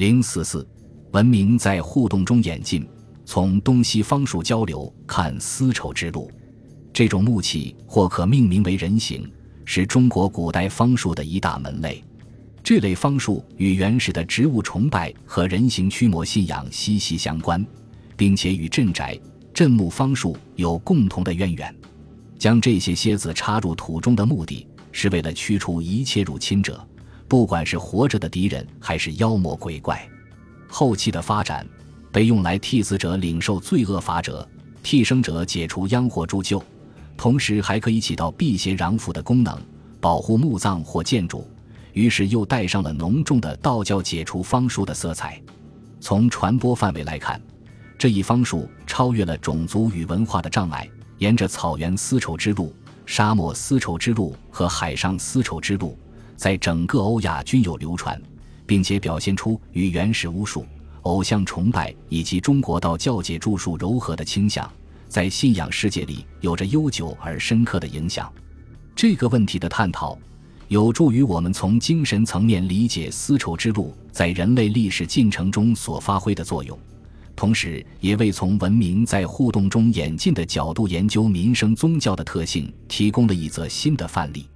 零四四，文明在互动中演进。从东西方术交流看丝绸之路，这种木器或可命名为人形，是中国古代方术的一大门类。这类方术与原始的植物崇拜和人形驱魔信仰息息相关，并且与镇宅、镇墓方术有共同的渊源。将这些楔子插入土中的目的是为了驱除一切入侵者。不管是活着的敌人还是妖魔鬼怪，后期的发展被用来替死者领受罪恶法者、替生者解除殃祸助救，同时还可以起到辟邪攘福的功能，保护墓葬或建筑。于是又带上了浓重的道教解除方术的色彩。从传播范围来看，这一方术超越了种族与文化的障碍，沿着草原丝绸之路、沙漠丝绸之路和海上丝绸之路。在整个欧亚均有流传，并且表现出与原始巫术、偶像崇拜以及中国道教界著述柔和的倾向，在信仰世界里有着悠久而深刻的影响。这个问题的探讨，有助于我们从精神层面理解丝绸之路在人类历史进程中所发挥的作用，同时也为从文明在互动中演进的角度研究民生宗教的特性提供了一则新的范例。